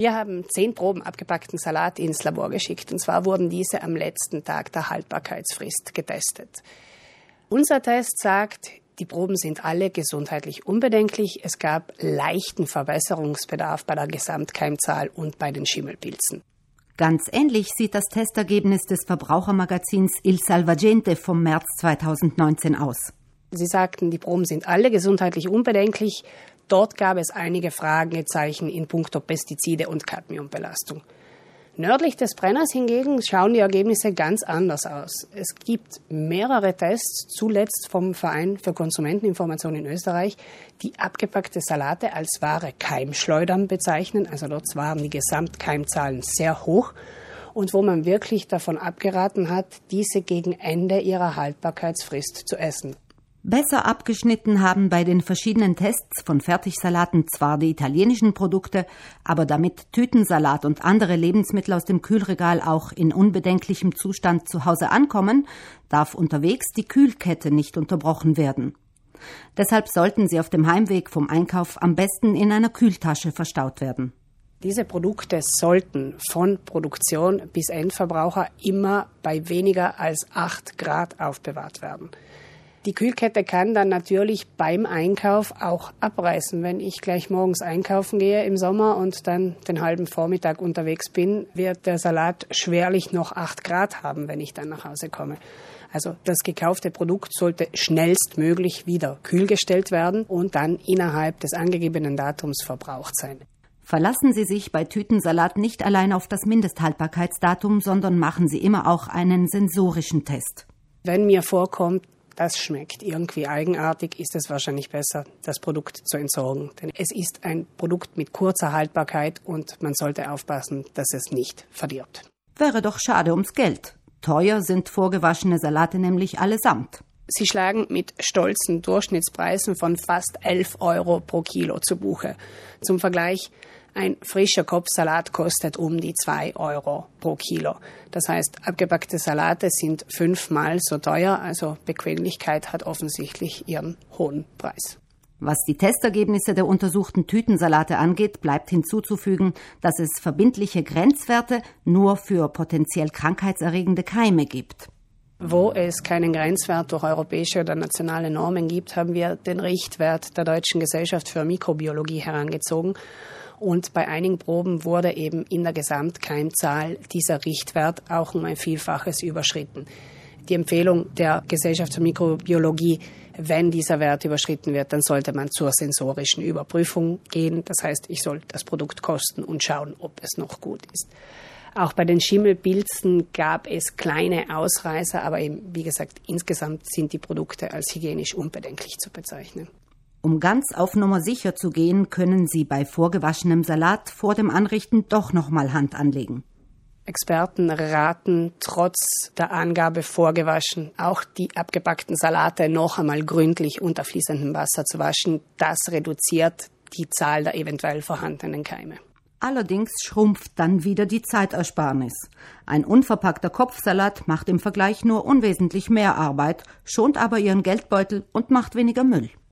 Wir haben zehn Proben abgepackten Salat ins Labor geschickt. Und zwar wurden diese am letzten Tag der Haltbarkeitsfrist getestet. Unser Test sagt, die Proben sind alle gesundheitlich unbedenklich. Es gab leichten Verbesserungsbedarf bei der Gesamtkeimzahl und bei den Schimmelpilzen. Ganz ähnlich sieht das Testergebnis des Verbrauchermagazins Il Salvagente vom März 2019 aus. Sie sagten, die Proben sind alle gesundheitlich unbedenklich. Dort gab es einige Fragezeichen in puncto Pestizide und Cadmiumbelastung. Nördlich des Brenners hingegen schauen die Ergebnisse ganz anders aus. Es gibt mehrere Tests, zuletzt vom Verein für Konsumenteninformation in Österreich, die abgepackte Salate als wahre Keimschleudern bezeichnen. Also dort waren die Gesamtkeimzahlen sehr hoch und wo man wirklich davon abgeraten hat, diese gegen Ende ihrer Haltbarkeitsfrist zu essen. Besser abgeschnitten haben bei den verschiedenen Tests von Fertigsalaten zwar die italienischen Produkte, aber damit Tütensalat und andere Lebensmittel aus dem Kühlregal auch in unbedenklichem Zustand zu Hause ankommen, darf unterwegs die Kühlkette nicht unterbrochen werden. Deshalb sollten sie auf dem Heimweg vom Einkauf am besten in einer Kühltasche verstaut werden. Diese Produkte sollten von Produktion bis Endverbraucher immer bei weniger als 8 Grad aufbewahrt werden. Die Kühlkette kann dann natürlich beim Einkauf auch abreißen. Wenn ich gleich morgens einkaufen gehe im Sommer und dann den halben Vormittag unterwegs bin, wird der Salat schwerlich noch acht Grad haben, wenn ich dann nach Hause komme. Also das gekaufte Produkt sollte schnellstmöglich wieder kühlgestellt werden und dann innerhalb des angegebenen Datums verbraucht sein. Verlassen Sie sich bei Tütensalat nicht allein auf das Mindesthaltbarkeitsdatum, sondern machen Sie immer auch einen sensorischen Test. Wenn mir vorkommt, das schmeckt irgendwie eigenartig, ist es wahrscheinlich besser, das Produkt zu entsorgen. Denn es ist ein Produkt mit kurzer Haltbarkeit und man sollte aufpassen, dass es nicht verdirbt. Wäre doch schade ums Geld. Teuer sind vorgewaschene Salate nämlich allesamt. Sie schlagen mit stolzen Durchschnittspreisen von fast 11 Euro pro Kilo zu Buche. Zum Vergleich, ein frischer Kopfsalat kostet um die zwei Euro pro Kilo. Das heißt, abgepackte Salate sind fünfmal so teuer, also Bequemlichkeit hat offensichtlich ihren hohen Preis. Was die Testergebnisse der untersuchten Tütensalate angeht, bleibt hinzuzufügen, dass es verbindliche Grenzwerte nur für potenziell krankheitserregende Keime gibt. Wo es keinen Grenzwert durch europäische oder nationale Normen gibt, haben wir den Richtwert der Deutschen Gesellschaft für Mikrobiologie herangezogen und bei einigen Proben wurde eben in der Gesamtkeimzahl dieser Richtwert auch um ein Vielfaches überschritten. Die Empfehlung der Gesellschaft für Mikrobiologie, wenn dieser Wert überschritten wird, dann sollte man zur sensorischen Überprüfung gehen. Das heißt, ich soll das Produkt kosten und schauen, ob es noch gut ist. Auch bei den Schimmelpilzen gab es kleine Ausreißer, aber eben, wie gesagt, insgesamt sind die Produkte als hygienisch unbedenklich zu bezeichnen. Um ganz auf Nummer sicher zu gehen, können Sie bei vorgewaschenem Salat vor dem Anrichten doch nochmal Hand anlegen. Experten raten, trotz der Angabe vorgewaschen, auch die abgepackten Salate noch einmal gründlich unter fließendem Wasser zu waschen. Das reduziert die Zahl der eventuell vorhandenen Keime. Allerdings schrumpft dann wieder die Zeitersparnis. Ein unverpackter Kopfsalat macht im Vergleich nur unwesentlich mehr Arbeit, schont aber Ihren Geldbeutel und macht weniger Müll.